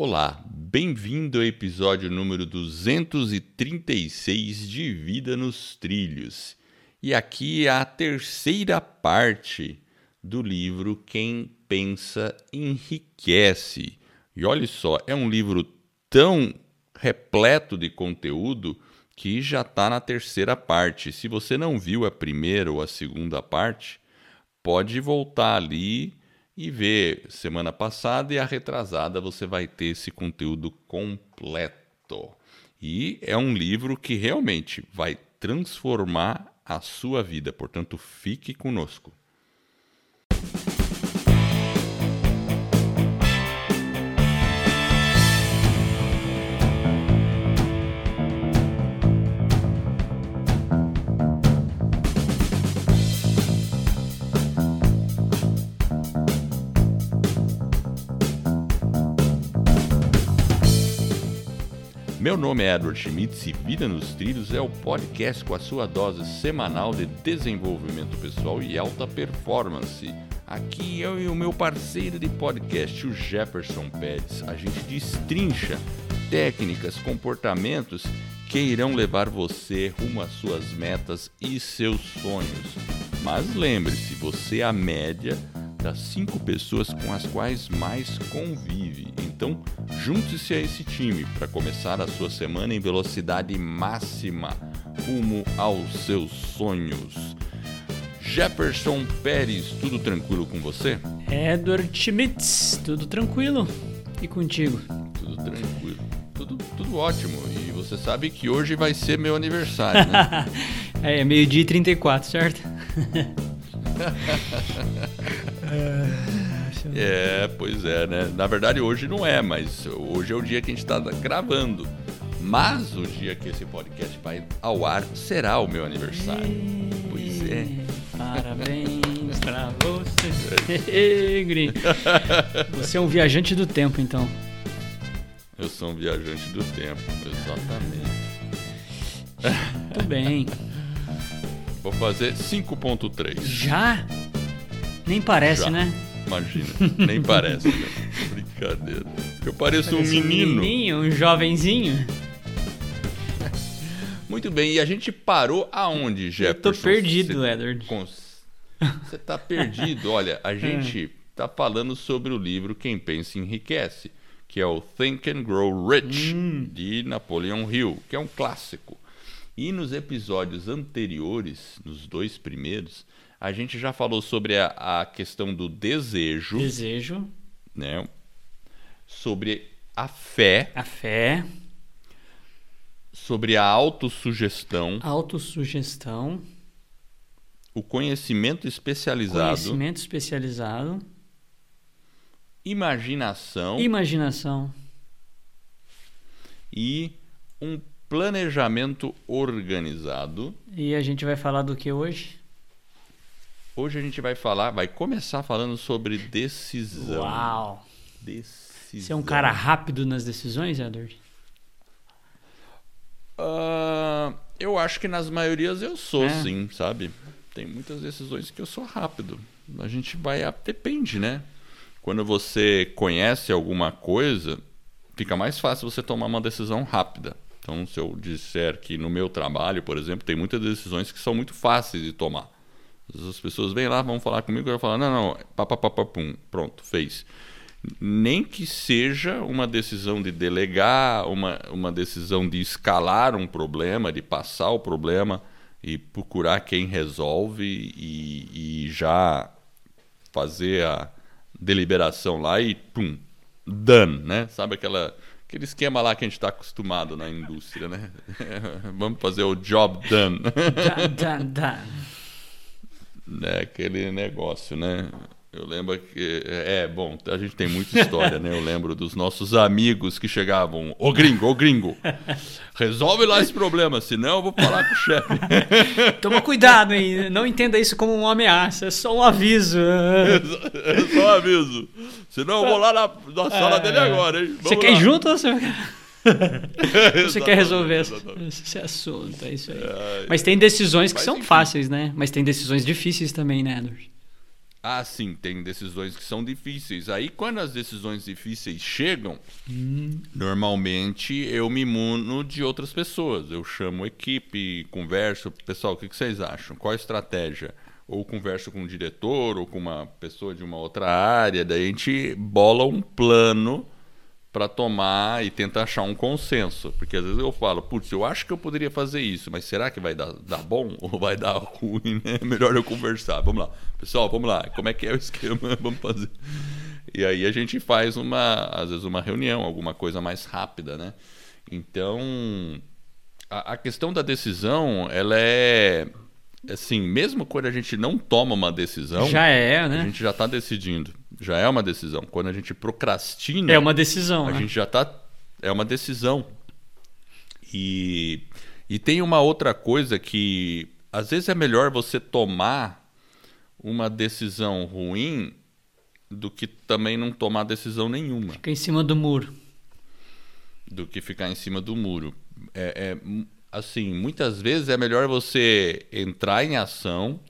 Olá, bem-vindo ao episódio número 236 de Vida nos Trilhos. E aqui é a terceira parte do livro Quem Pensa Enriquece. E olha só, é um livro tão repleto de conteúdo que já está na terceira parte. Se você não viu a primeira ou a segunda parte, pode voltar ali e ver semana passada e a retrasada você vai ter esse conteúdo completo. E é um livro que realmente vai transformar a sua vida, portanto, fique conosco. Nome é Edward Schmitz e Vida nos Trilhos é o podcast com a sua dose semanal de desenvolvimento pessoal e alta performance. Aqui eu e o meu parceiro de podcast, o Jefferson Pérez, a gente destrincha técnicas, comportamentos que irão levar você rumo às suas metas e seus sonhos. Mas lembre-se, você é a média das cinco pessoas com as quais mais convive. Então, junte-se a esse time para começar a sua semana em velocidade máxima rumo aos seus sonhos. Jefferson Pérez, tudo tranquilo com você? Edward Schmitz, tudo tranquilo? E contigo? Tudo tranquilo. Tudo, tudo ótimo. E você sabe que hoje vai ser meu aniversário, né? é, meio-dia e 34, certo? É, pois é, né? Na verdade, hoje não é, mas hoje é o dia que a gente está gravando. Mas o dia que esse podcast vai ao ar será o meu aniversário. Pois é. Parabéns pra você. Gri. Você é um viajante do tempo, então. Eu sou um viajante do tempo, exatamente. Muito bem. Vou fazer 5.3. Já? Nem parece, Já. né? Imagina, nem parece. Né? Brincadeira. Eu pareço Parece um menino. Um menininho, um jovenzinho. Muito bem, e a gente parou aonde, Jefferson? Eu tô perdido, Você Edward. Você tá perdido. Olha, a gente tá falando sobre o livro Quem Pensa Enriquece, que é o Think and Grow Rich, de Napoleon Hill, que é um clássico. E nos episódios anteriores, nos dois primeiros, a gente já falou sobre a, a questão do desejo, Desejo, né? sobre a fé, a fé, sobre a autossugestão, autossugestão, o conhecimento especializado, conhecimento especializado, imaginação. Imaginação. E um planejamento organizado. e a gente vai falar do que hoje? Hoje a gente vai falar, vai começar falando sobre decisão. Uau! Decisão. Você é um cara rápido nas decisões, Edward? Ah, eu acho que nas maiorias eu sou, É. sim, sabe? Tem muitas decisões que eu sou rápido. A gente vai. a- Depende, né? Quando você conhece alguma coisa, fica mais fácil você tomar uma decisão rápida. Então, se eu disser que no meu trabalho, por exemplo, tem muitas decisões que são muito fáceis de tomar. As pessoas vêm lá, vão falar comigo, eu vou falar, não, não, pá, pá, pá, pá, pum, pronto, fez. Nem que seja uma decisão de delegar, uma, uma decisão de escalar um problema, de passar o problema e procurar quem resolve e, e já fazer a deliberação lá e pum, done, né? Sabe aquela, aquele esquema lá que a gente está acostumado na indústria, né? Vamos fazer o job done. Dá, dá, dá. Né, aquele negócio, né? Eu lembro que. É, bom, a gente tem muita história, né? Eu lembro dos nossos amigos que chegavam. Ô gringo, ô gringo, resolve lá esse problema, senão eu vou falar com o chefe. Toma cuidado, hein? Não entenda isso como uma ameaça, é só um aviso. É só um aviso. Senão eu vou lá na, na sala dele agora, hein? Você Vamos quer ir junto ou você, você quer resolver esse, Exatamente. esse assunto? É isso aí. Ai. Mas tem decisões que são enfim. fáceis, né? Mas tem decisões difíceis também, né, Edward? Ah, sim, tem decisões que são difíceis. Aí, quando as decisões difíceis chegam, hum. normalmente eu me imuno de outras pessoas. Eu chamo equipe, converso. Pessoal, o que vocês acham? Qual a estratégia? Ou converso com um diretor ou com uma pessoa de uma outra área. Daí a gente bola um plano para tomar e tentar achar um consenso. Porque às vezes eu falo, putz, eu acho que eu poderia fazer isso, mas será que vai dar, dar bom ou vai dar ruim? Né? Melhor eu conversar. Vamos lá. Pessoal, vamos lá. Como é que é o esquema? vamos fazer. E aí a gente faz uma, às vezes, uma reunião, alguma coisa mais rápida, né? Então, a, a questão da decisão, ela é assim, mesmo quando a gente não toma uma decisão, já é, né? A gente já está decidindo já é uma decisão. Quando a gente procrastina. É uma decisão. A né? gente já está. É uma decisão. E, e tem uma outra coisa que às vezes é melhor você tomar uma decisão ruim do que também não tomar decisão nenhuma. Fica em cima do muro. Do que ficar em cima do muro. É, é assim, muitas vezes é melhor você entrar em ação,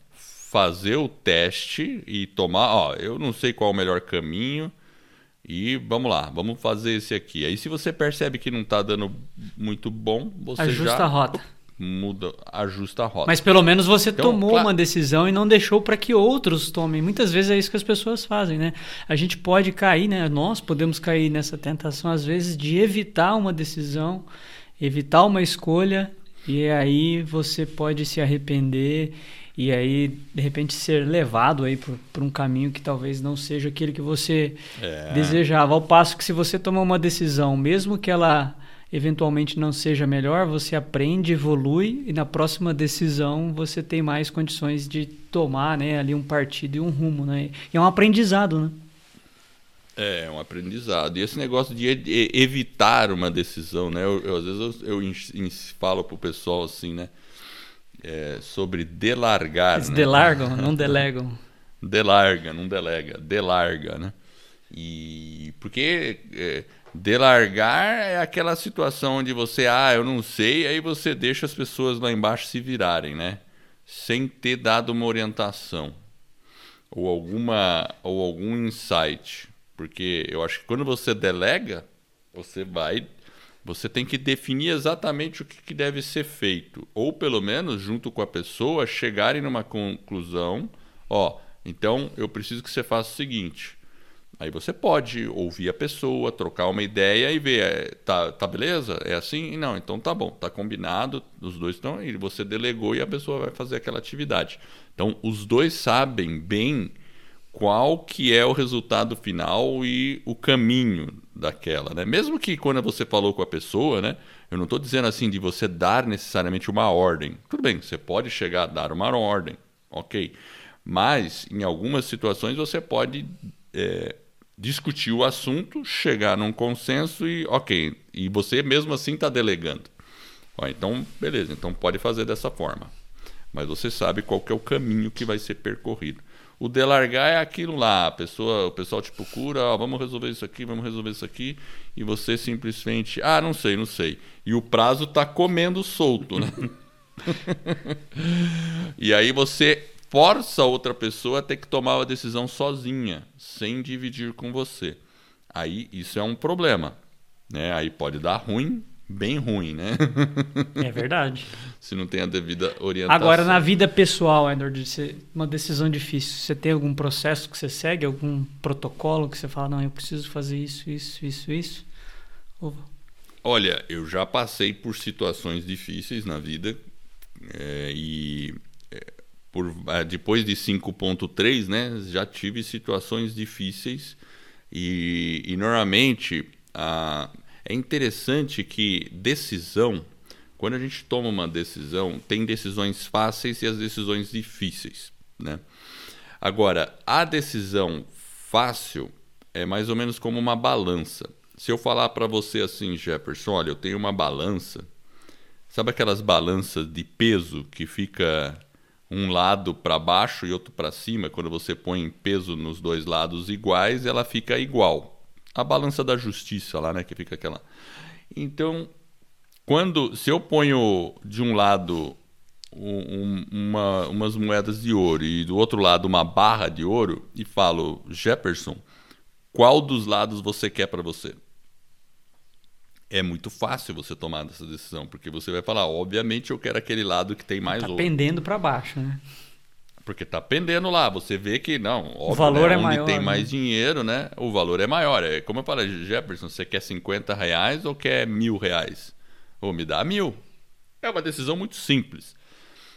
fazer o teste e tomar, ó, eu não sei qual é o melhor caminho e vamos lá, vamos fazer esse aqui. Aí se você percebe que não está dando muito bom, você ajusta já a rota. Muda, ajusta a rota. Mas pelo menos você então, tomou claro. uma decisão e não deixou para que outros tomem. Muitas vezes é isso que as pessoas fazem, né? A gente pode cair, né? Nós podemos cair nessa tentação às vezes de evitar uma decisão, evitar uma escolha e aí você pode se arrepender e aí de repente ser levado aí por, por um caminho que talvez não seja aquele que você é. desejava. Ao passo que se você tomar uma decisão, mesmo que ela eventualmente não seja melhor, você aprende, evolui e na próxima decisão você tem mais condições de tomar, né, ali um partido e um rumo, né? E é um aprendizado, né? É, é um aprendizado. E esse negócio de evitar uma decisão, né? Eu, eu às vezes eu, eu falo pro pessoal assim, né? É, sobre delargar. Eles né? delargam, não delegam. Delarga, não delega, delarga, né? E porque é, delargar é aquela situação onde você, ah, eu não sei, aí você deixa as pessoas lá embaixo se virarem, né? Sem ter dado uma orientação ou alguma ou algum insight, porque eu acho que quando você delega, você vai você tem que definir exatamente o que, deve ser feito, ou pelo menos junto com a pessoa chegarem numa conclusão, ó, então eu preciso que você faça o seguinte. Aí você pode ouvir a pessoa, trocar uma ideia e ver, é, tá, tá beleza? É assim? Não, então tá bom, tá combinado, os dois estão, e você delegou e a pessoa vai fazer aquela atividade. Então os dois sabem bem qual que é o resultado final e o caminho daquela, né? Mesmo que quando você falou com a pessoa, né? Eu não estou dizendo assim de você dar necessariamente uma ordem. Tudo bem, você pode chegar a dar uma ordem, ok. Mas em algumas situações você pode é, discutir o assunto, chegar num consenso e ok. E você mesmo assim está delegando. Ó, então, beleza. Então pode fazer dessa forma. Mas você sabe qual que é o caminho que vai ser percorrido. O delargar é aquilo lá, a pessoa, o pessoal te procura, ó, vamos resolver isso aqui, vamos resolver isso aqui, e você simplesmente, ah, não sei, não sei. E o prazo está comendo solto, né? e aí você força outra pessoa a ter que tomar uma decisão sozinha, sem dividir com você. Aí isso é um problema, né? Aí pode dar ruim bem ruim, né? É verdade. Se não tem a devida orientação. Agora, na vida pessoal, Edward, uma decisão difícil, você tem algum processo que você segue, algum protocolo que você fala, não, eu preciso fazer isso, isso, isso, isso? Ou... Olha, eu já passei por situações difíceis na vida é, e é, por, é, depois de 5.3, né, já tive situações difíceis e, e normalmente a é interessante que decisão, quando a gente toma uma decisão, tem decisões fáceis e as decisões difíceis, né? Agora, a decisão fácil é mais ou menos como uma balança. Se eu falar para você assim, Jefferson, olha, eu tenho uma balança, sabe aquelas balanças de peso que fica um lado para baixo e outro para cima, quando você põe peso nos dois lados iguais, ela fica igual a balança da justiça lá, né? Que fica aquela. Então, quando se eu ponho de um lado um, uma, umas moedas de ouro e do outro lado uma barra de ouro e falo, Jefferson, qual dos lados você quer para você? É muito fácil você tomar essa decisão, porque você vai falar, obviamente eu quero aquele lado que tem mais tá ouro. pendendo para baixo, né? Porque tá pendendo lá, você vê que não, óbvio, o valor né, é onde maior, tem né? mais dinheiro, né? O valor é maior. É como eu falei, Jefferson, você quer 50 reais ou quer mil reais? Ou me dá mil. É uma decisão muito simples.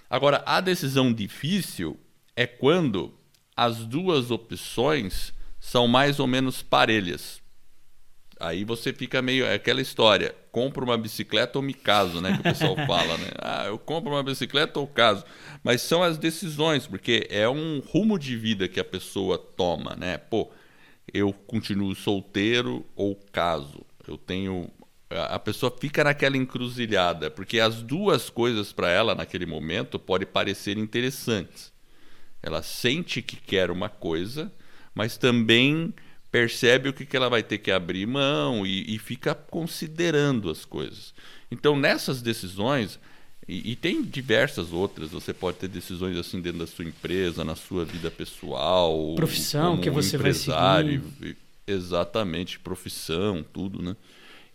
Agora, a decisão difícil é quando as duas opções são mais ou menos parelhas. Aí você fica meio. É aquela história: compro uma bicicleta ou me caso, né? Que o pessoal fala, né? Ah, eu compro uma bicicleta ou caso. Mas são as decisões, porque é um rumo de vida que a pessoa toma, né? Pô, eu continuo solteiro ou caso. Eu tenho. A pessoa fica naquela encruzilhada, porque as duas coisas para ela naquele momento podem parecer interessantes. Ela sente que quer uma coisa, mas também percebe o que, que ela vai ter que abrir mão e, e fica considerando as coisas. Então, nessas decisões, e, e, tem diversas outras, você pode ter decisões assim dentro da sua empresa, na sua vida pessoal, profissão que você vai seguir. Exatamente, profissão, tudo, né?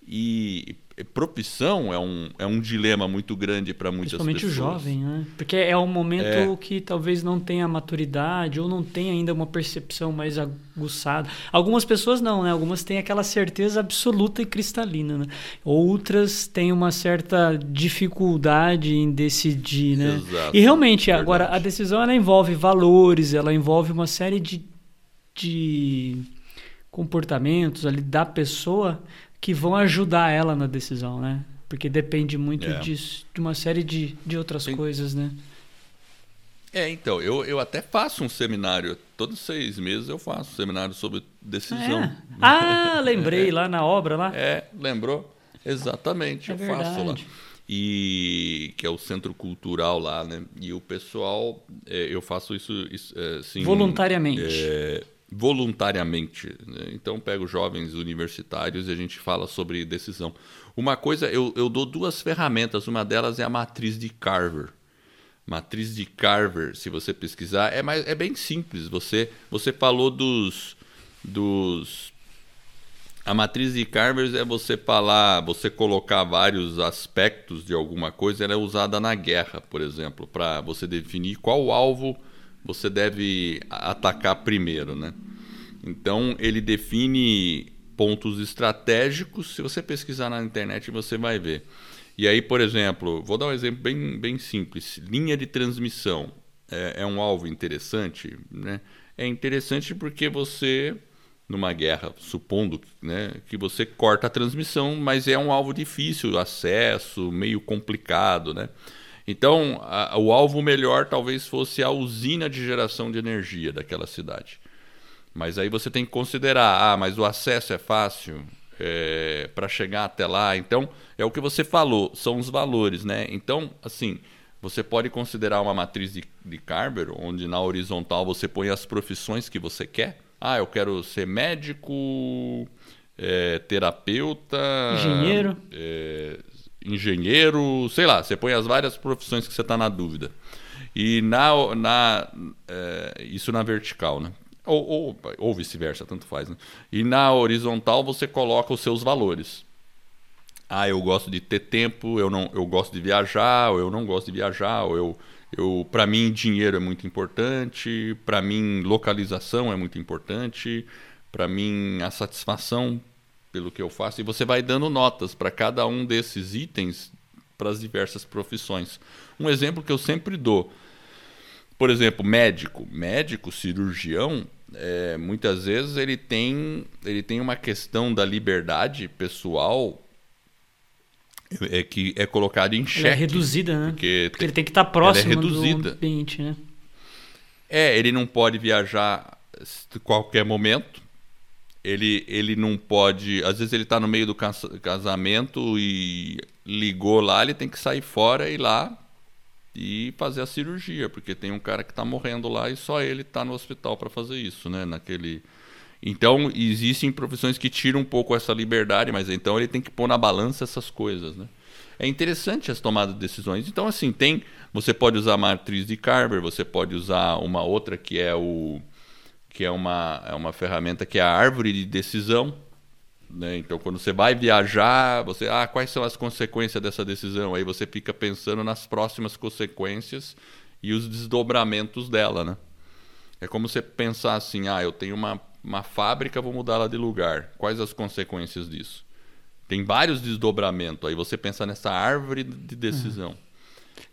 E profissão é um, é um dilema muito grande para muitas Principalmente pessoas. o jovem, né? Porque é um momento é. que talvez não tenha maturidade ou não tenha ainda uma percepção mais aguçada. Algumas pessoas não, né? Algumas têm aquela certeza absoluta e cristalina, né? Outras têm uma certa dificuldade em decidir, né? Exato, e realmente, verdade. agora, a decisão ela envolve valores, ela envolve uma série de, de comportamentos ali da pessoa que vão ajudar ela na decisão, né? Porque depende muito É. disso, de uma série de, de outras Tem- coisas, né? É, então, eu, eu até faço um seminário, todos seis meses eu faço um seminário sobre decisão. É. Ah, lembrei lá na obra lá. É, lembrou? Exatamente, É eu faço lá. verdade. E que é o centro cultural lá, né? E o pessoal, é, eu faço isso, isso, é, assim, Voluntariamente. Voluntariamente. né? Então pego jovens universitários e a gente fala sobre decisão. Uma coisa, eu, eu dou duas ferramentas. Uma delas é a matriz de Carver. Matriz de Carver, se você pesquisar, é, mais, é bem simples. Você, você falou dos, dos a matriz de Carver é você falar, você colocar vários aspectos de alguma coisa, ela é usada na guerra, por exemplo, para você definir qual alvo você deve atacar primeiro, né? Então ele define pontos estratégicos. Se você pesquisar na internet, você vai ver. E aí, por exemplo, vou dar um exemplo bem, bem simples: linha de transmissão é, é um alvo interessante, né? É interessante porque você numa guerra, supondo né, que você corta a transmissão, mas é um alvo difícil, acesso, meio complicado, né? Então, a- o alvo melhor talvez fosse a usina de geração de energia daquela cidade. Mas aí você tem que considerar, ah, mas o acesso é fácil para chegar até lá. Então, é o que você falou, são os valores, né? Então, assim, você pode considerar uma matriz de, de Carver, onde na horizontal você põe as profissões que você quer. Ah, eu quero ser médico, é, terapeuta, Engenheiro. é, engenheiro, sei lá, você põe as várias profissões que você está na dúvida. E na, na é, isso na vertical, né? Ou, ou, ou vice-versa, tanto faz. Né? E na horizontal você coloca os seus valores. Ah, eu gosto de ter tempo, eu não, eu gosto de viajar, ou eu não gosto de viajar, ou eu, eu para mim dinheiro é muito importante, para mim localização é muito importante, para mim a satisfação pelo que eu faço e você vai dando notas para cada um desses itens para as diversas profissões. Um exemplo que eu sempre dou, por exemplo, médico, médico, cirurgião, é, muitas vezes ele tem ele tem uma questão da liberdade pessoal é que é colocada em xeque. Ela é reduzida, né? Porque, Porque ele tem que estar próximo ela é reduzida. do ambiente, né? É, ele não pode viajar a qualquer momento. Ele, ele não pode. Às vezes ele está no meio do cas- casamento e ligou lá, ele tem que sair fora e ir lá e fazer a cirurgia, porque tem um cara que está morrendo lá e só ele está no hospital para fazer isso, né? Naquele. Então existem profissões que tiram um pouco essa liberdade, mas então ele tem que pôr na balança essas coisas, né? é interessante as tomadas de decisões. Então, assim, tem. Você pode usar a matriz de Carver, você pode usar uma outra que é o que é uma, é uma ferramenta que é a árvore de decisão. Né? Então, quando você vai viajar, você ah, quais são as consequências dessa decisão? Aí você fica pensando nas próximas consequências e os desdobramentos dela, né? É como você pensar assim, ah, eu tenho uma, uma fábrica, vou mudá-la de lugar. Quais as consequências disso? Tem vários desdobramentos. Aí você pensa nessa árvore de decisão.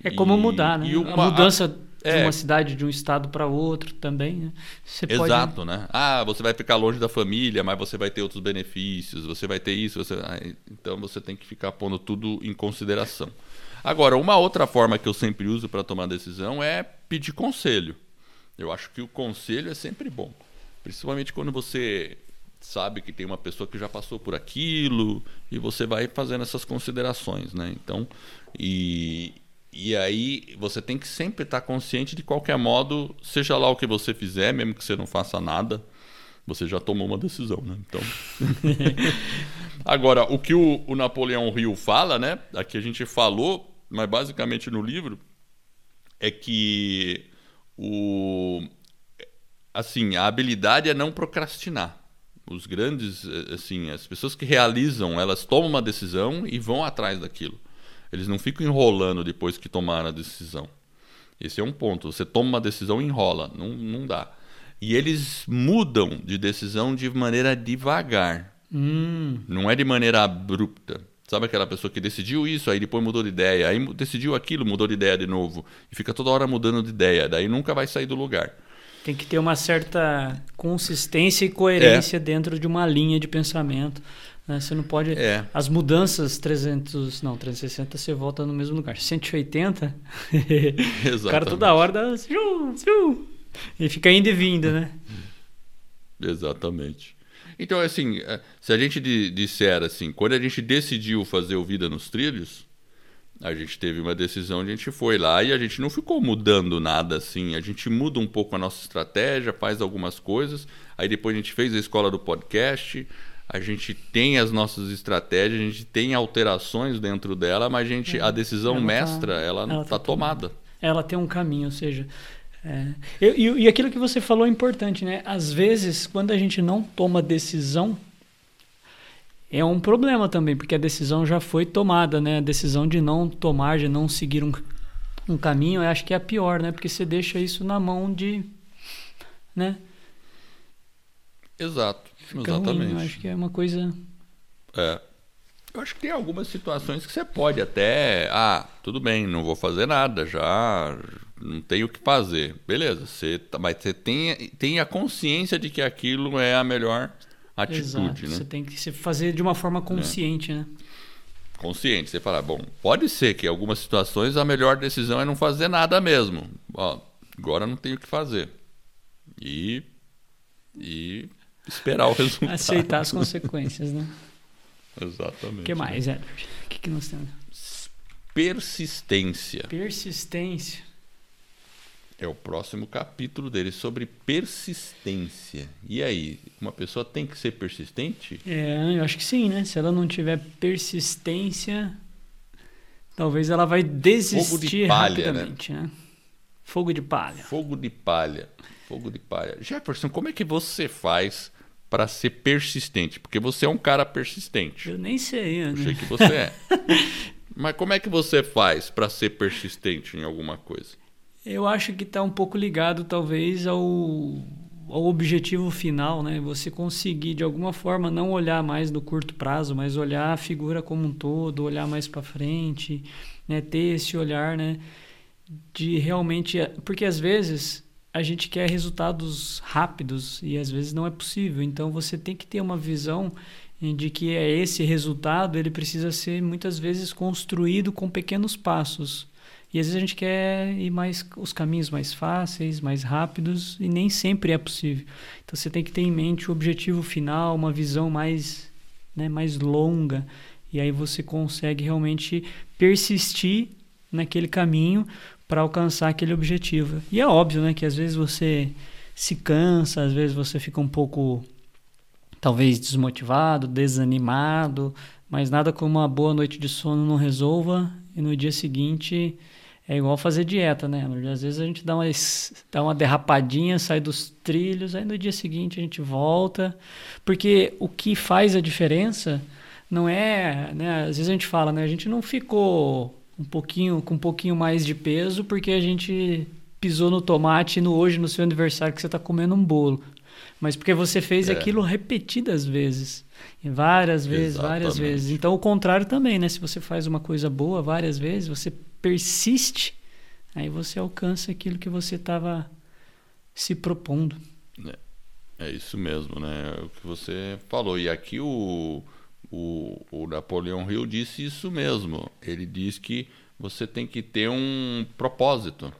É como e, mudar, né? Uma, a mudança de é, uma cidade, de um estado para outro também, né? Você exato, pode... né? Ah, você vai ficar longe da família, mas você vai ter outros benefícios, você vai ter isso, você... Então você tem que ficar pondo tudo em consideração. Agora, uma outra forma que eu sempre uso para tomar decisão é pedir conselho. Eu acho que o conselho é sempre bom. Principalmente quando você sabe que tem uma pessoa que já passou por aquilo e você vai fazendo essas considerações, né? Então, e, e aí você tem que sempre estar consciente de qualquer modo, seja lá o que você fizer, mesmo que você não faça nada, você já tomou uma decisão, né? Então. Agora, o que o, o Napoleão Hill fala, né? Aqui a gente falou, mas basicamente no livro, é que o assim, a habilidade é não procrastinar. Os grandes, assim, as pessoas que realizam, elas tomam uma decisão e vão atrás daquilo. Eles não ficam enrolando depois que tomaram a decisão. Esse é um ponto. Você toma uma decisão e enrola. Não, não dá. E eles mudam de decisão de maneira devagar. Hum. Não é de maneira abrupta. Sabe aquela pessoa que decidiu isso, aí depois mudou de ideia, aí decidiu aquilo, mudou de ideia de novo. E fica toda hora mudando de ideia, daí nunca vai sair do lugar. Tem que ter uma certa consistência e coerência é. dentro de uma linha de pensamento. Né? Você não pode. É. As mudanças 300. Não, 360 você volta no mesmo lugar. 180. o cara toda hora dá. E fica indo e vindo, né? Exatamente. Então, assim, é, se a gente disser assim, quando a gente decidiu fazer o Vida nos Trilhos, a gente teve uma decisão, a gente foi lá e a gente não ficou mudando nada assim. A gente muda um pouco a nossa estratégia, faz algumas coisas. Aí depois a gente fez a escola do podcast. A gente tem as nossas estratégias, a gente tem alterações dentro dela, mas a gente, a decisão ela tá mestra, tá, ela não está tá tomada. Ela tem um caminho, ou seja, é. E, e, aquilo que você falou é importante, né? Às vezes, quando a gente não toma decisão, é um problema também, porque a decisão já foi tomada, né? A decisão de não tomar, de não seguir um, um caminho, eu acho que é a pior, né? Porque você deixa isso na mão de. né? Exato. Fica exatamente. Ruim, eu acho que é uma coisa. É. Eu acho que tem algumas situações que você pode até. Ah, tudo bem, não vou fazer nada, já não tenho o que fazer. Beleza, você, tá, mas você tem, tem a consciência de que aquilo é a melhor atitude. Exato. Né? Você tem que se fazer de uma forma consciente, é. né? Consciente. Você fala, bom, pode ser que em algumas situações a melhor decisão é não fazer nada mesmo. Ó, agora não tenho o que fazer. E. E esperar o resultado. Aceitar as consequências, né? Exatamente. O que mais, Edward? O que, que nós temos? Persistência. Persistência. É o próximo capítulo dele sobre persistência. E aí, uma pessoa tem que ser persistente? É, eu acho que sim, né? Se ela não tiver persistência, talvez ela vai desistir Fogo de palha, né? rapidamente, né? né? Fogo de palha. Fogo de palha. Fogo de palha. Jefferson, como é que você faz para ser persistente? Porque você é um cara persistente. Eu nem sei, né? Eu sei que você é. Mas como é que você faz para ser persistente em alguma coisa? Eu acho que está um pouco ligado, talvez, ao, ao objetivo final, né? Você conseguir, de alguma forma, não olhar mais no curto prazo, mas olhar a figura como um todo, olhar mais para frente, né? Ter esse olhar, né? De realmente... Porque, às vezes, a gente quer resultados rápidos e às vezes não é possível. Então você tem que ter uma visão de que é esse resultado ele precisa ser muitas vezes construído com pequenos passos. E às vezes a gente quer ir mais os caminhos mais fáceis, mais rápidos e nem sempre é possível. Então você tem que ter em mente o objetivo final, uma visão mais, né, mais longa e aí você consegue realmente persistir naquele caminho para alcançar aquele objetivo. E é óbvio, né, que às vezes você se cansa, às vezes você fica um pouco talvez desmotivado, desanimado, mas nada como uma boa noite de sono não resolva e no dia seguinte é igual fazer dieta, né? Às vezes a gente dá uma, dá uma derrapadinha, sai dos trilhos, aí no dia seguinte a gente volta. Porque o que faz a diferença não é. Né? Às vezes a gente fala, né? A gente não ficou um pouquinho, com um pouquinho mais de peso porque a gente pisou no tomate no hoje no seu aniversário que você está comendo um bolo. Mas porque você fez é. aquilo repetidas vezes. Várias vezes, Exatamente. várias vezes. Então, o contrário também, né? Se você faz uma coisa boa várias vezes, você persiste, aí você alcança aquilo que você estava se propondo. É, é, isso mesmo, né? O que você falou. E aqui o, o, o Napoleão Hill disse isso mesmo. Ele diz que você tem que ter um propósito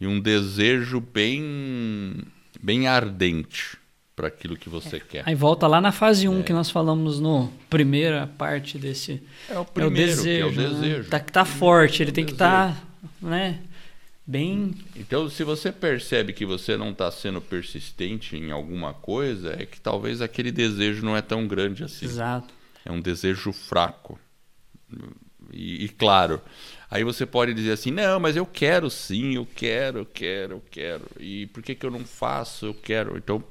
e um desejo bem, bem ardente para aquilo que você é. quer. Aí volta lá na fase 1 um, é. que nós falamos no primeira parte desse. É o primeiro, é o desejo. é o desejo. Né? Tá, tá forte, ele é tem que estar, tá, né? Bem. Então, se você percebe que você não está sendo persistente em alguma coisa, é que talvez aquele desejo não é tão grande assim. Exato. É um desejo fraco. E, e claro, aí você pode dizer assim: não, mas eu quero sim, eu quero, eu quero, eu quero. E por que, que eu não faço? Eu quero. Então,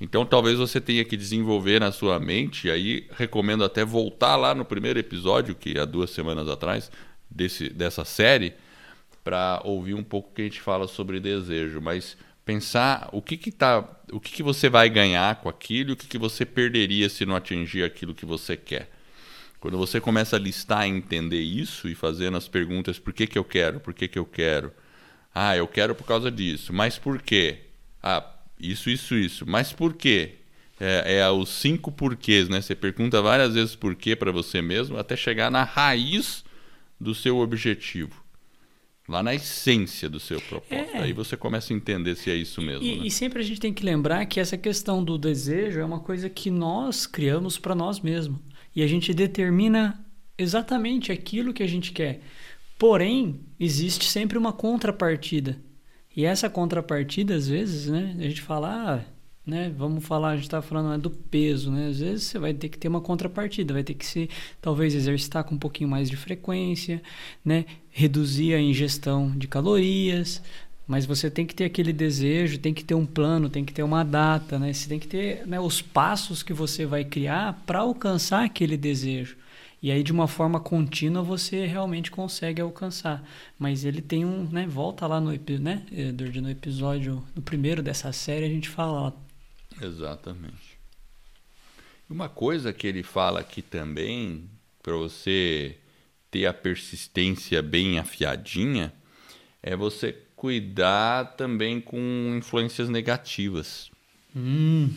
então talvez você tenha que desenvolver na sua mente, e aí recomendo até voltar lá no primeiro episódio, que há duas semanas atrás, desse, dessa série, para ouvir um pouco o que a gente fala sobre desejo. Mas pensar o que, que, tá, o que, que você vai ganhar com aquilo o que, que você perderia se não atingir aquilo que você quer. Quando você começa a listar e entender isso e fazendo as perguntas por que, que eu quero, por que, que eu quero. Ah, eu quero por causa disso. Mas por quê? Ah, isso, isso, isso. Mas por quê? É, é os cinco porquês, né? Você pergunta várias vezes por quê para você mesmo, até chegar na raiz do seu objetivo. Lá na essência do seu propósito. É. Aí você começa a entender se é isso mesmo. E, né? e sempre a gente tem que lembrar que essa questão do desejo é uma coisa que nós criamos para nós mesmos. E a gente determina exatamente aquilo que a gente quer. Porém, existe sempre uma contrapartida. E essa contrapartida, às vezes, né, a gente fala, ah, né, vamos falar, a gente está falando né, do peso, né? Às vezes você vai ter que ter uma contrapartida, vai ter que se talvez exercitar com um pouquinho mais de frequência, né, reduzir a ingestão de calorias, mas você tem que ter aquele desejo, tem que ter um plano, tem que ter uma data, né? Você tem que ter né, os passos que você vai criar para alcançar aquele desejo. E aí, de uma forma contínua, você realmente consegue alcançar. Mas ele tem um. Né, volta lá no, né, no episódio, no primeiro dessa série, a gente fala. Exatamente. Uma coisa que ele fala aqui também, para você ter a persistência bem afiadinha, é você cuidar também com influências negativas. Hum.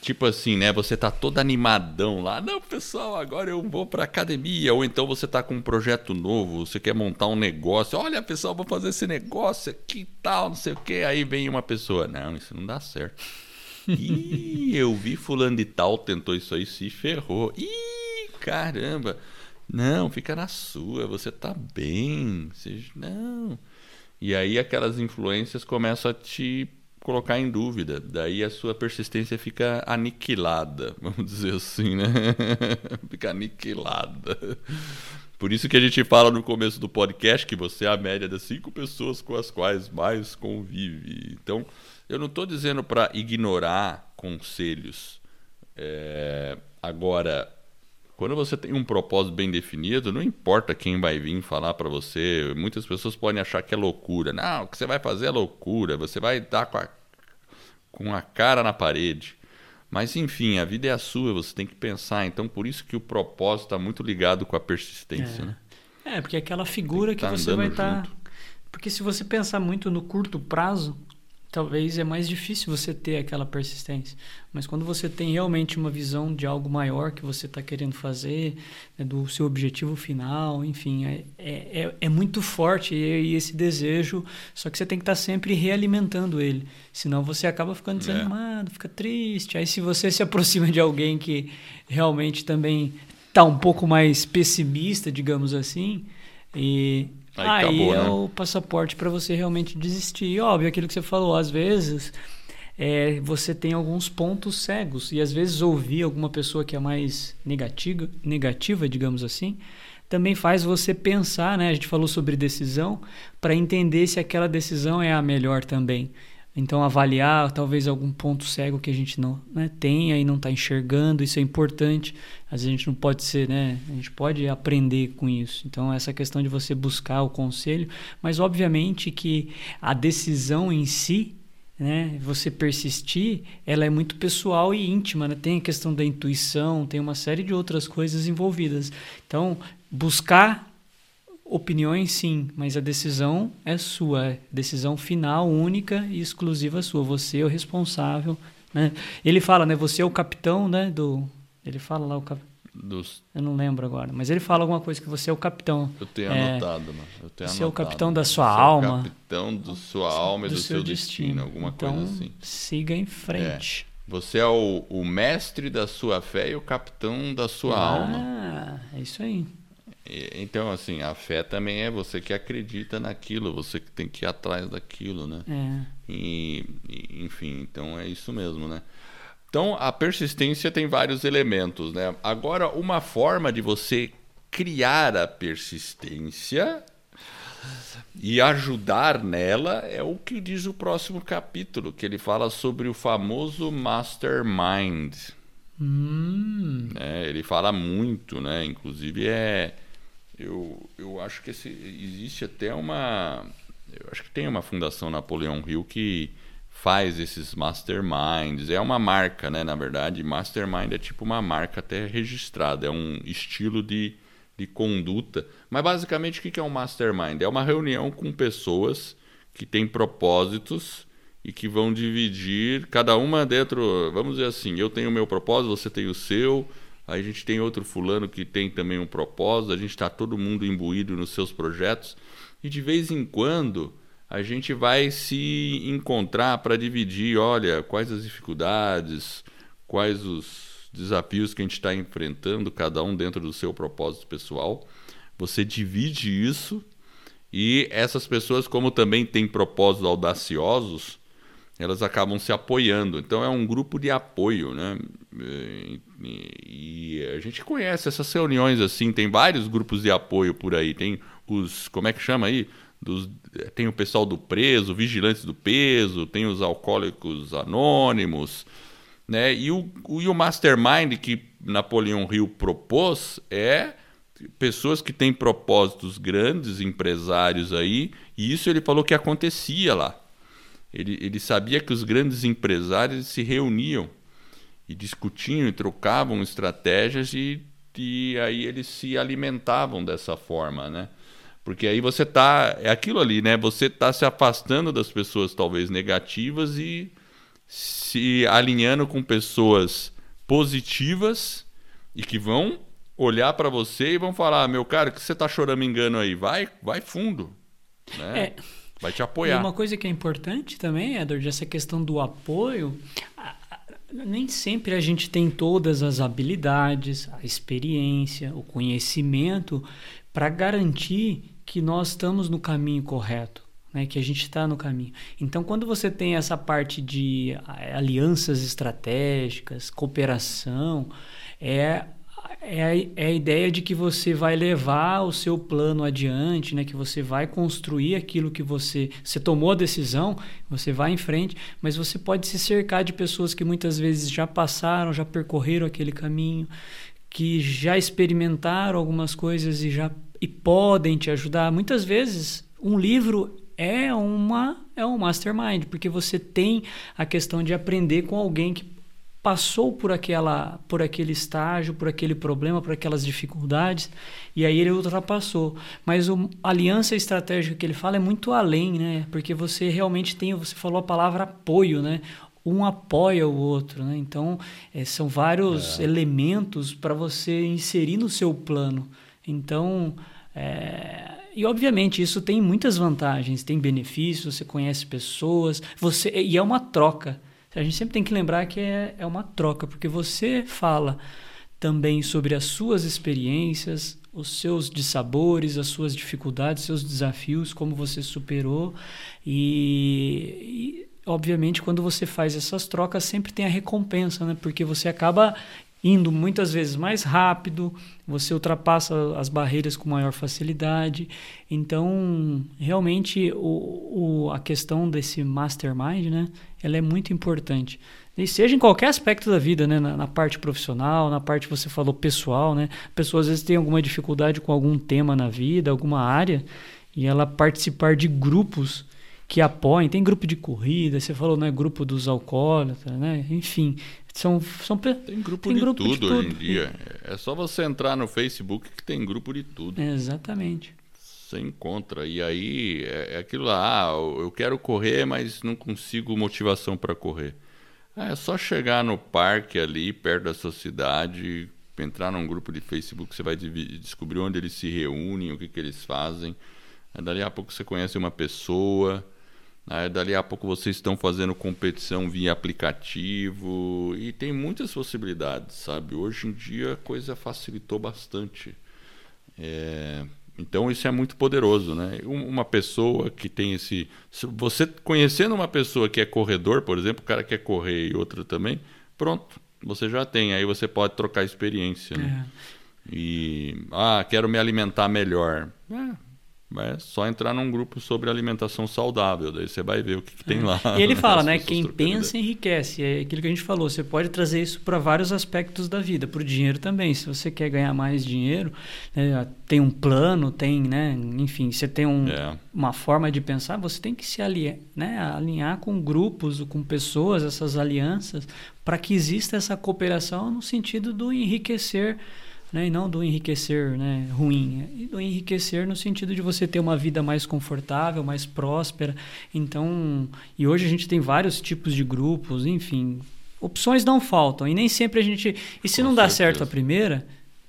Tipo assim, né? Você tá todo animadão lá. Não, pessoal, agora eu vou pra academia. Ou então você tá com um projeto novo, você quer montar um negócio. Olha, pessoal, vou fazer esse negócio aqui e tal, não sei o quê. Aí vem uma pessoa. Não, isso não dá certo. Ih, eu vi fulano de tal, tentou isso aí, se ferrou. Ih, caramba. Não, fica na sua, você tá bem. Você... Não. E aí aquelas influências começam a te colocar em dúvida. Daí a sua persistência fica aniquilada, vamos dizer assim, né? fica aniquilada. Por isso que a gente fala no começo do podcast que você é a média das cinco pessoas com as quais mais convive. Então, eu não estou dizendo para ignorar conselhos. É... Agora, quando você tem um propósito bem definido, não importa quem vai vir falar para você. Muitas pessoas podem achar que é loucura. Não, o que você vai fazer é loucura. Você vai dar com a com a cara na parede. Mas enfim, a vida é a sua, você tem que pensar. Então, por isso que o propósito está muito ligado com a persistência. É, né? é porque é aquela figura que, que tá você vai estar. Tá... Porque se você pensar muito no curto prazo, talvez é mais difícil você ter aquela persistência. Mas quando você tem realmente uma visão de algo maior que você está querendo fazer, né, do seu objetivo final, enfim, é, é, é, é muito forte e, e, esse desejo, só que você tem que estar tá sempre realimentando ele. Senão você acaba ficando é. desanimado, fica triste. Aí se você se aproxima de alguém que realmente também está um pouco mais pessimista, digamos assim, e Aí, aí acabou, é né? o passaporte para você realmente desistir. E, óbvio, aquilo que você falou, às vezes é, você tem alguns pontos cegos. E às vezes ouvir alguma pessoa que é mais negativa, negativa digamos assim, também faz você pensar, né? A gente falou sobre decisão, para entender se aquela decisão é a melhor também. Então, avaliar talvez algum ponto cego que a gente não né, tenha e não está enxergando, isso é importante. Às vezes a gente não pode ser, né? A gente pode aprender com isso. Então, essa questão de você buscar o conselho, mas obviamente que a decisão em si, né, você persistir, ela é muito pessoal e íntima, né? Tem a questão da intuição, tem uma série de outras coisas envolvidas. Então, buscar opiniões sim, mas a decisão é sua, é decisão final, única e exclusiva sua. Você é o responsável. Né? Ele fala, né? Você é o capitão, né? Do, ele fala lá o cap... Dos... Eu não lembro agora, mas ele fala alguma coisa que você é o capitão. Eu tenho é, anotado, mano. Eu tenho você anotado. é o capitão da sua você alma. É o capitão da sua alma e do, do seu, seu destino, destino, alguma então, coisa assim. Siga em frente. É. Você é o, o mestre da sua fé e o capitão da sua ah, alma. Ah, é isso aí. Então, assim, a fé também é você que acredita naquilo, você que tem que ir atrás daquilo, né? É. E, enfim, então é isso mesmo, né? Então, a persistência tem vários elementos, né? Agora, uma forma de você criar a persistência e ajudar nela é o que diz o próximo capítulo, que ele fala sobre o famoso mastermind. Hum. É, ele fala muito, né? Inclusive é eu, eu acho que esse, existe até uma. Eu acho que tem uma fundação Napoleão Hill que faz esses masterminds. É uma marca, né? Na verdade, mastermind é tipo uma marca até registrada, é um estilo de, de conduta. Mas basicamente o que é um mastermind? É uma reunião com pessoas que têm propósitos e que vão dividir, cada uma dentro. Vamos dizer assim, eu tenho o meu propósito, você tem o seu a gente tem outro fulano que tem também um propósito, a gente está todo mundo imbuído nos seus projetos. E de vez em quando a gente vai se encontrar para dividir, olha, quais as dificuldades, quais os desafios que a gente está enfrentando, cada um dentro do seu propósito pessoal. Você divide isso e essas pessoas, como também têm propósitos audaciosos, elas acabam se apoiando. Então é um grupo de apoio, né? E, a gente conhece essas reuniões assim, tem vários grupos de apoio por aí. Tem os, como é que chama aí? Dos, tem o pessoal do preso, vigilantes do peso, tem os alcoólicos anônimos, né? E o, o, e o mastermind que Napoleão Hill propôs é pessoas que têm propósitos grandes, empresários aí, e isso ele falou que acontecia lá. Ele, ele sabia que os grandes empresários se reuniam e discutiam e trocavam estratégias e, e aí eles se alimentavam dessa forma, né? Porque aí você tá é aquilo ali, né? Você está se afastando das pessoas talvez negativas e se alinhando com pessoas positivas e que vão olhar para você e vão falar: "Meu cara, que você está chorando engano aí? Vai, vai fundo", né? É. Vai te apoiar. E uma coisa que é importante também, Edward, essa questão do apoio, nem sempre a gente tem todas as habilidades, a experiência, o conhecimento para garantir que nós estamos no caminho correto. Né, que a gente está no caminho. Então, quando você tem essa parte de alianças estratégicas, cooperação, é é a, é a ideia de que você vai levar o seu plano adiante, né? que você vai construir aquilo que você, você tomou a decisão, você vai em frente, mas você pode se cercar de pessoas que muitas vezes já passaram, já percorreram aquele caminho, que já experimentaram algumas coisas e já e podem te ajudar. Muitas vezes um livro é uma é um mastermind, porque você tem a questão de aprender com alguém que passou por aquela por aquele estágio, por aquele problema, por aquelas dificuldades e aí ele ultrapassou. Mas o, a aliança estratégica que ele fala é muito além, né? Porque você realmente tem, você falou a palavra apoio, né? Um apoia o outro, né? Então é, são vários é. elementos para você inserir no seu plano. Então é, e obviamente isso tem muitas vantagens, tem benefícios, você conhece pessoas, você e é uma troca a gente sempre tem que lembrar que é, é uma troca, porque você fala também sobre as suas experiências, os seus dissabores, as suas dificuldades, seus desafios, como você superou. E, e obviamente, quando você faz essas trocas, sempre tem a recompensa, né? Porque você acaba indo muitas vezes mais rápido, você ultrapassa as barreiras com maior facilidade. Então, realmente, o, o, a questão desse mastermind, né? Ela é muito importante. E seja em qualquer aspecto da vida, né? Na, na, parte profissional, na parte você falou pessoal, né? A pessoa às vezes tem alguma dificuldade com algum tema na vida, alguma área, e ela participar de grupos que apoiem. Tem grupo de corrida, você falou, né? Grupo dos alcoólatras, né? Enfim, são, são tem grupo, tem de, grupo tudo de tudo hoje em dia. É só você entrar no Facebook que tem grupo de tudo. exatamente. Você encontra. E aí é, é aquilo lá, ah, eu quero correr, mas não consigo motivação para correr. É só chegar no parque ali, perto da sua cidade, entrar num grupo de Facebook, você vai descobrir onde eles se reúnem, o que, que eles fazem. Aí, dali a pouco você conhece uma pessoa. Aí, dali a pouco vocês estão fazendo competição via aplicativo. E tem muitas possibilidades, sabe? Hoje em dia a coisa facilitou bastante. É, então isso é muito poderoso, né? Uma pessoa que tem esse, você conhecendo uma pessoa que é corredor, por exemplo, o cara quer correr e outra também, pronto, você já tem. Aí você pode trocar experiência, né? É. E ah, quero me alimentar melhor. É, é só entrar num grupo sobre alimentação saudável, daí você vai ver o que, que tem é. lá. E ele fala, né? Quem pensa enriquece. É aquilo que a gente falou. Você pode trazer isso para vários aspectos da vida, para o dinheiro também. Se você quer ganhar mais dinheiro, né, tem um plano, tem, né? Enfim, você tem um, é. uma forma de pensar, você tem que se alinhar, né, alinhar com grupos, com pessoas, essas alianças, para que exista essa cooperação no sentido do enriquecer né? e não do enriquecer né, ruim, e do enriquecer no sentido de você ter uma vida mais confortável, mais próspera. Então, e hoje a gente tem vários tipos de grupos, enfim, opções não faltam e nem sempre a gente. E se Com não dá certo a primeira,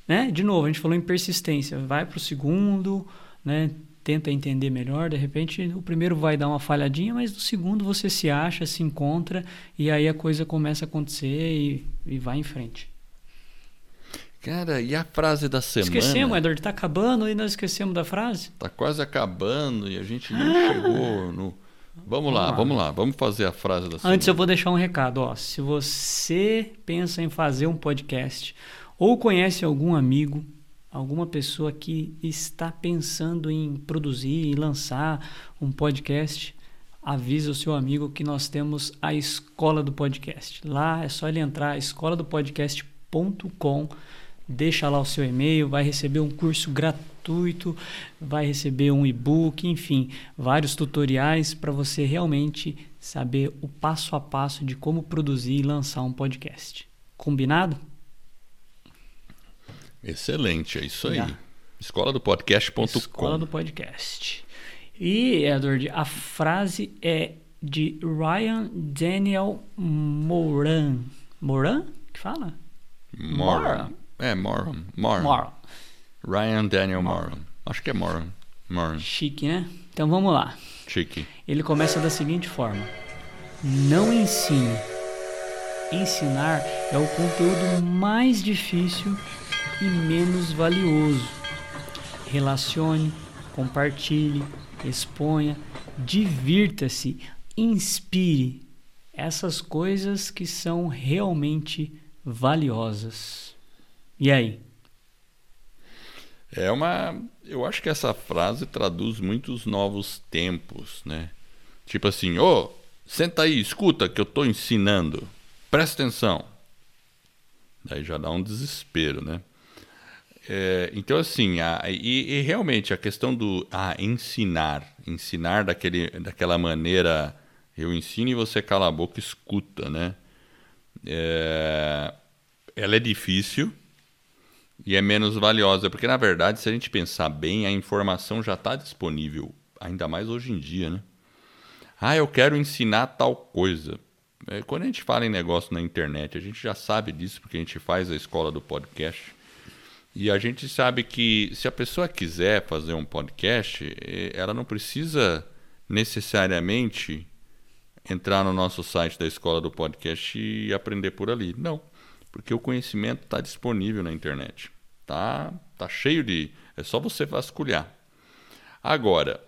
né? De novo, a gente falou em persistência, vai para o segundo, né? Tenta entender melhor, de repente o primeiro vai dar uma falhadinha, mas no segundo você se acha, se encontra e aí a coisa começa a acontecer e, e vai em frente. Cara, e a frase da semana? Esquecemos, Edward, tá acabando e nós esquecemos da frase? Tá quase acabando e a gente nem ah. chegou no. Vamos lá, vamos lá, vamos fazer a frase da semana. Antes eu vou deixar um recado, ó. Se você pensa em fazer um podcast ou conhece algum amigo, alguma pessoa que está pensando em produzir e lançar um podcast, avisa o seu amigo que nós temos a Escola do Podcast. Lá é só ele entrar escoladopodcast.com deixa lá o seu e-mail, vai receber um curso gratuito, vai receber um e-book, enfim, vários tutoriais para você realmente saber o passo a passo de como produzir e lançar um podcast. Combinado? Excelente, é isso aí. Escola do podcast.com. Escola do podcast. E, Edward, a frase é de Ryan Daniel Moran. Moran? Que fala? Moran. É, Moran. Moran. Moran. Ryan Daniel Moran. Acho que é Moran. Moran. Chique, né? Então vamos lá. Chique. Ele começa da seguinte forma: Não ensine. Ensinar é o conteúdo mais difícil e menos valioso. Relacione, compartilhe, exponha, divirta-se, inspire. Essas coisas que são realmente valiosas. E aí? É uma. Eu acho que essa frase traduz muitos novos tempos, né? Tipo assim, ô, oh, senta aí, escuta que eu tô ensinando. Presta atenção. Daí já dá um desespero, né? É, então, assim, a, e, e, realmente a questão do ah, ensinar, ensinar daquele, daquela maneira, eu ensino e você cala a boca escuta, né? É, ela é difícil, e é menos valiosa, porque na verdade, se a gente pensar bem, a informação já está disponível, ainda mais hoje em dia, né? Ah, eu quero ensinar tal coisa. É, quando a gente fala em negócio na internet, a gente já sabe disso, porque a gente faz a escola do podcast. E a gente sabe que se a pessoa quiser fazer um podcast, é, ela não precisa necessariamente entrar no nosso site da escola do podcast e aprender por ali. Não porque o conhecimento está disponível na internet. Tá, tá cheio de. É só você vasculhar. Agora,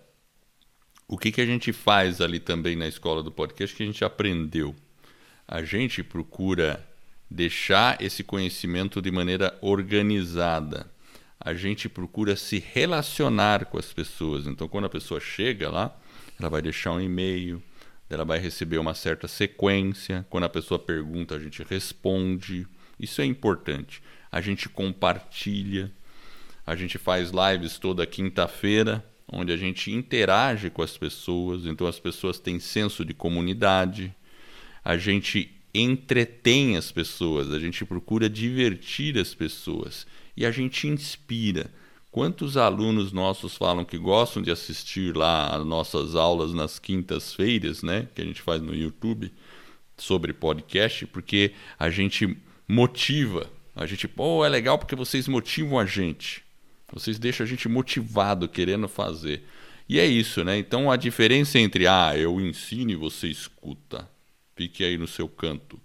o que, que a gente faz ali também na escola do podcast que a gente aprendeu? A gente procura deixar esse conhecimento de maneira organizada. A gente procura se relacionar com as pessoas. Então, quando a pessoa chega lá, ela vai deixar um e-mail, ela vai receber uma certa sequência. Quando a pessoa pergunta, a gente responde. Isso é importante. A gente compartilha. A gente faz lives toda quinta-feira, onde a gente interage com as pessoas. Então as pessoas têm senso de comunidade. A gente entretém as pessoas, a gente procura divertir as pessoas e a gente inspira. Quantos alunos nossos falam que gostam de assistir lá as nossas aulas nas quintas-feiras, né, que a gente faz no YouTube sobre podcast, porque a gente motiva, a gente, pô, é legal porque vocês motivam a gente. Vocês deixam a gente motivado, querendo fazer. E é isso, né? Então a diferença entre ah, eu ensino e você escuta, fique aí no seu canto.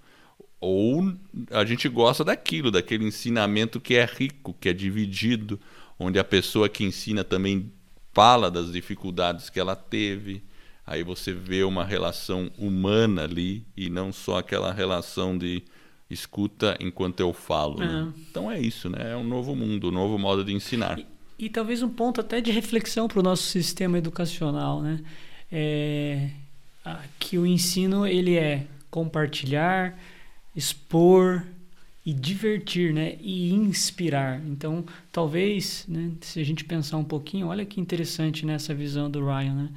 Ou a gente gosta daquilo, daquele ensinamento que é rico, que é dividido, onde a pessoa que ensina também fala das dificuldades que ela teve. Aí você vê uma relação humana ali e não só aquela relação de escuta enquanto eu falo. Né? É. Né? Então é isso, né? É um novo mundo, um novo modo de ensinar. E, e talvez um ponto até de reflexão para o nosso sistema educacional, né? É, que o ensino ele é compartilhar, expor, e divertir, né? E inspirar. Então, talvez, né, se a gente pensar um pouquinho, olha que interessante nessa né, visão do Ryan, né?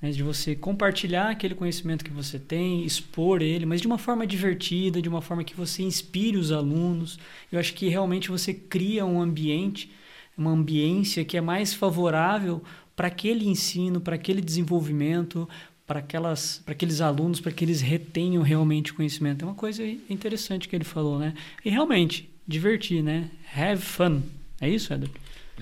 Né? De você compartilhar aquele conhecimento que você tem, expor ele, mas de uma forma divertida, de uma forma que você inspire os alunos. Eu acho que realmente você cria um ambiente, uma ambiência que é mais favorável para aquele ensino, para aquele desenvolvimento, para aquelas para aqueles alunos para que eles retenham realmente o conhecimento. É uma coisa interessante que ele falou né? E realmente divertir né? Have fun. É isso Edward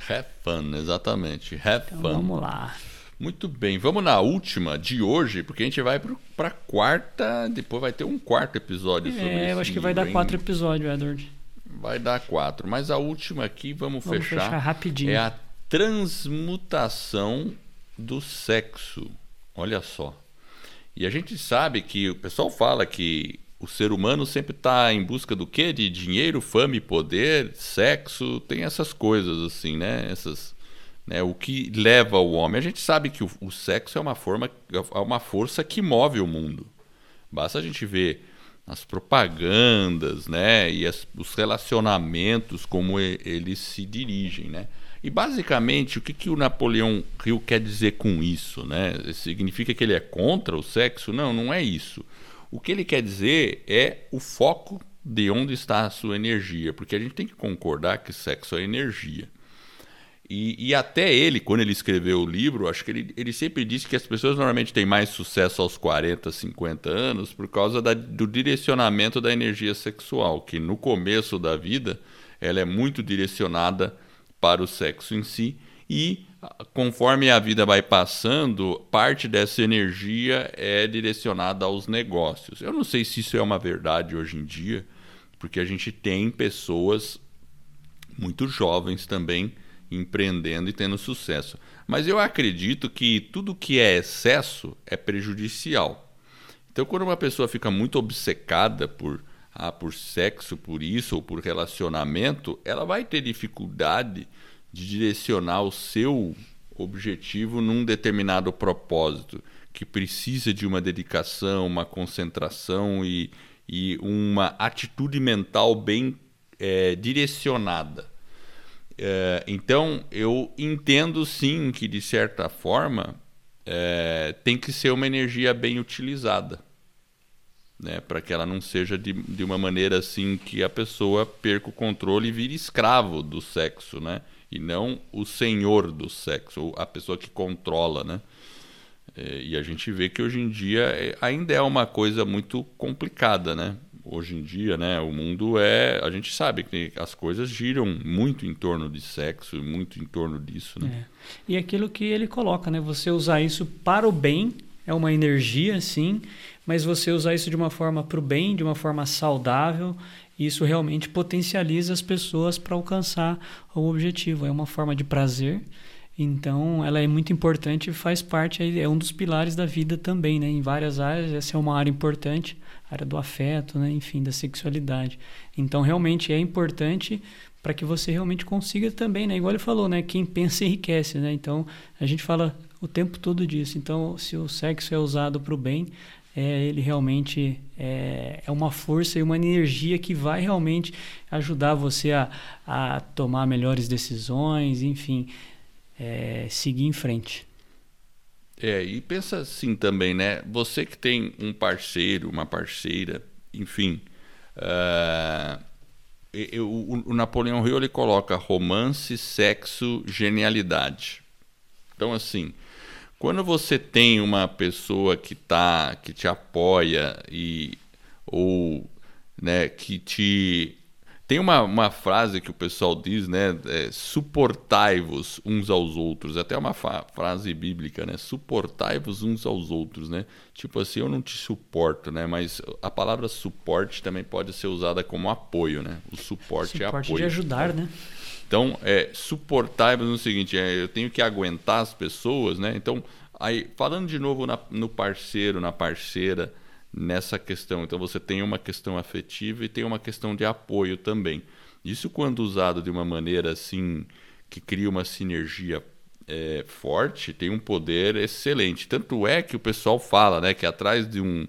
have fun exatamente. Have então, fun. vamos lá muito bem vamos na última de hoje porque a gente vai para quarta depois vai ter um quarto episódio é, sobre é eu acho que vai dar quatro episódios Edward vai dar quatro mas a última aqui vamos, vamos fechar, fechar rapidinho é a transmutação do sexo Olha só. E a gente sabe que o pessoal fala que o ser humano sempre está em busca do quê? De dinheiro, fama e poder, sexo, tem essas coisas assim, né? Essas, né? O que leva o homem. A gente sabe que o, o sexo é uma forma, é uma força que move o mundo. Basta a gente ver as propagandas, né? E as, os relacionamentos, como eles se dirigem, né? E basicamente, o que, que o Napoleão Hill quer dizer com isso? Né? Significa que ele é contra o sexo? Não, não é isso. O que ele quer dizer é o foco de onde está a sua energia, porque a gente tem que concordar que sexo é energia. E, e, até ele, quando ele escreveu o livro, acho que ele, ele sempre disse que as pessoas normalmente têm mais sucesso aos 40, 50 anos por causa da, do direcionamento da energia sexual, que no começo da vida ela é muito direcionada para o sexo em si e conforme a vida vai passando, parte dessa energia é direcionada aos negócios. Eu não sei se isso é uma verdade hoje em dia, porque a gente tem pessoas muito jovens também empreendendo e tendo sucesso. Mas eu acredito que tudo que é excesso é prejudicial. Então, quando uma pessoa fica muito obcecada por ah, por sexo, por isso ou por relacionamento, ela vai ter dificuldade de direcionar o seu objetivo num determinado propósito que precisa de uma dedicação, uma concentração e, e uma atitude mental bem é, direcionada. É, então, eu entendo sim que, de certa forma, é, tem que ser uma energia bem utilizada né, para que ela não seja de, de uma maneira assim que a pessoa perca o controle e vire escravo do sexo, né? E não o senhor do sexo, a pessoa que controla, né? É, e a gente vê que hoje em dia é, ainda é uma coisa muito complicada, né? Hoje em dia, né? O mundo é. A gente sabe que as coisas giram muito em torno de sexo, muito em torno disso, né? É. E aquilo que ele coloca, né? Você usar isso para o bem é uma energia, sim, mas você usar isso de uma forma para o bem, de uma forma saudável, isso realmente potencializa as pessoas para alcançar o objetivo. É uma forma de prazer Então, ela é muito importante e faz parte, é um dos pilares da vida também, né? Em várias áreas, essa é uma área importante, área do afeto, né? Enfim, da sexualidade. Então, realmente é importante para que você realmente consiga também, né? Igual ele falou, né? Quem pensa enriquece, né? Então, a gente fala o tempo todo disso. Então, se o sexo é usado para o bem, é, ele realmente é, é, uma força e uma energia que vai realmente ajudar você a, a tomar melhores decisões, enfim, é, seguir em frente. É, e pensa assim também, né? Você que tem um parceiro, uma parceira, enfim. Uh, eu, o, o Napoleão Hill ele coloca romance, sexo, genialidade. Então, assim, quando você tem uma pessoa que tá, que te apoia e ou né, que te tem uma, uma frase que o pessoal diz, né? É, Suportai-vos uns aos outros. Até uma frase bíblica, né? Suportai-vos uns aos outros, né? Tipo assim, eu não te suporto, né? Mas a palavra suporte também pode ser usada como apoio, né? O suporte, é suporte é apoio. de ajudar, né? Então, é, suportai-vos no seguinte, é, eu tenho que aguentar as pessoas, né? Então, aí, falando de novo na, no parceiro, na parceira, nessa questão. Então você tem uma questão afetiva e tem uma questão de apoio também. Isso quando usado de uma maneira assim que cria uma sinergia é, forte, tem um poder excelente. Tanto é que o pessoal fala, né, que atrás de um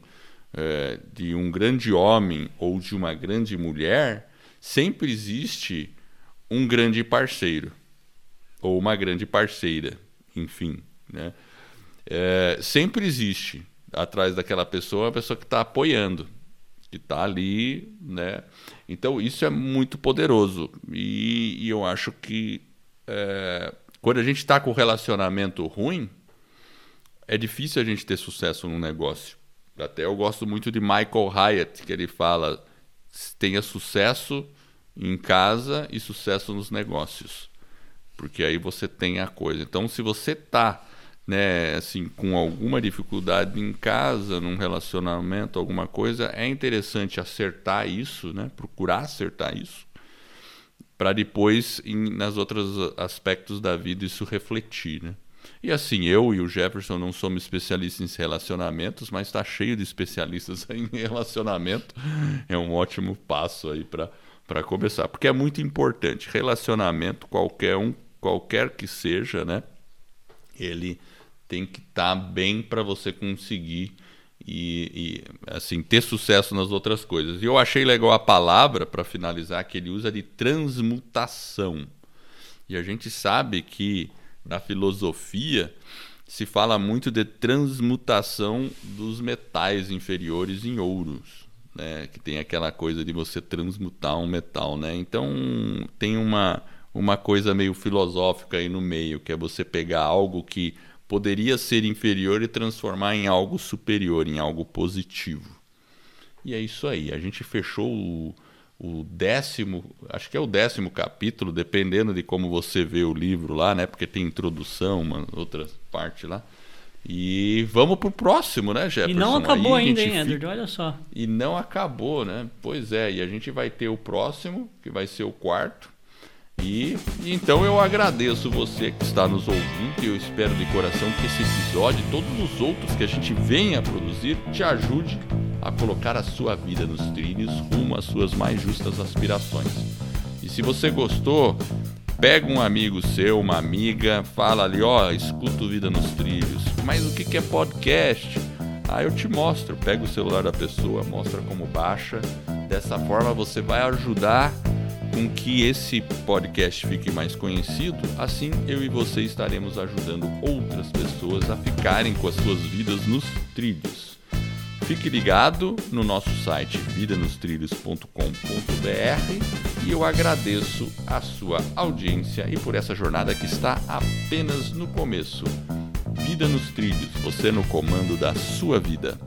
é, de um grande homem ou de uma grande mulher sempre existe um grande parceiro ou uma grande parceira, enfim, né? É, sempre existe atrás daquela pessoa, a pessoa que está apoiando, que está ali, né? Então isso é muito poderoso e, e eu acho que é, quando a gente está com relacionamento ruim, é difícil a gente ter sucesso num negócio. Até eu gosto muito de Michael Hyatt, que ele fala: tenha sucesso em casa e sucesso nos negócios. Porque aí você tem a coisa. Então, se você está né, assim, com alguma dificuldade em casa, num relacionamento, alguma coisa, é interessante acertar isso, né, procurar acertar isso, para depois, em, nas outros aspectos da vida, isso refletir, né. E assim, eu e o Jefferson não somos especialistas em relacionamentos, mas está cheio de especialistas em relacionamento. É um ótimo passo aí para começar, porque é muito importante. Relacionamento, qualquer um, qualquer que seja, né? Ele tem que estar tá bem para você conseguir e, e, assim ter sucesso nas outras coisas. E eu achei legal a palavra para finalizar que ele usa de transmutação. E a gente sabe que na filosofia se fala muito de transmutação dos metais inferiores em ouros, né? Que tem aquela coisa de você transmutar um metal, né? Então tem uma uma coisa meio filosófica aí no meio, que é você pegar algo que poderia ser inferior e transformar em algo superior, em algo positivo. E é isso aí. A gente fechou o, o décimo, acho que é o décimo capítulo, dependendo de como você vê o livro lá, né? Porque tem introdução, uma outra parte lá. E vamos pro próximo, né, Jefferson? E não acabou ainda, hein, Edward? Fica... Olha só. E não acabou, né? Pois é, e a gente vai ter o próximo, que vai ser o quarto. E, então eu agradeço você que está nos ouvindo e eu espero de coração que esse episódio e todos os outros que a gente venha a produzir te ajude a colocar a sua vida nos trilhos rumo às suas mais justas aspirações. E se você gostou, pega um amigo seu, uma amiga, fala ali, ó, escuto Vida nos Trilhos. Mas o que é podcast? Ah, eu te mostro. Pega o celular da pessoa, mostra como baixa. Dessa forma você vai ajudar com que esse podcast fique mais conhecido, assim eu e você estaremos ajudando outras pessoas a ficarem com as suas vidas nos trilhos. Fique ligado no nosso site vidanostrilhos.com.br e eu agradeço a sua audiência e por essa jornada que está apenas no começo. Vida nos trilhos, você no comando da sua vida.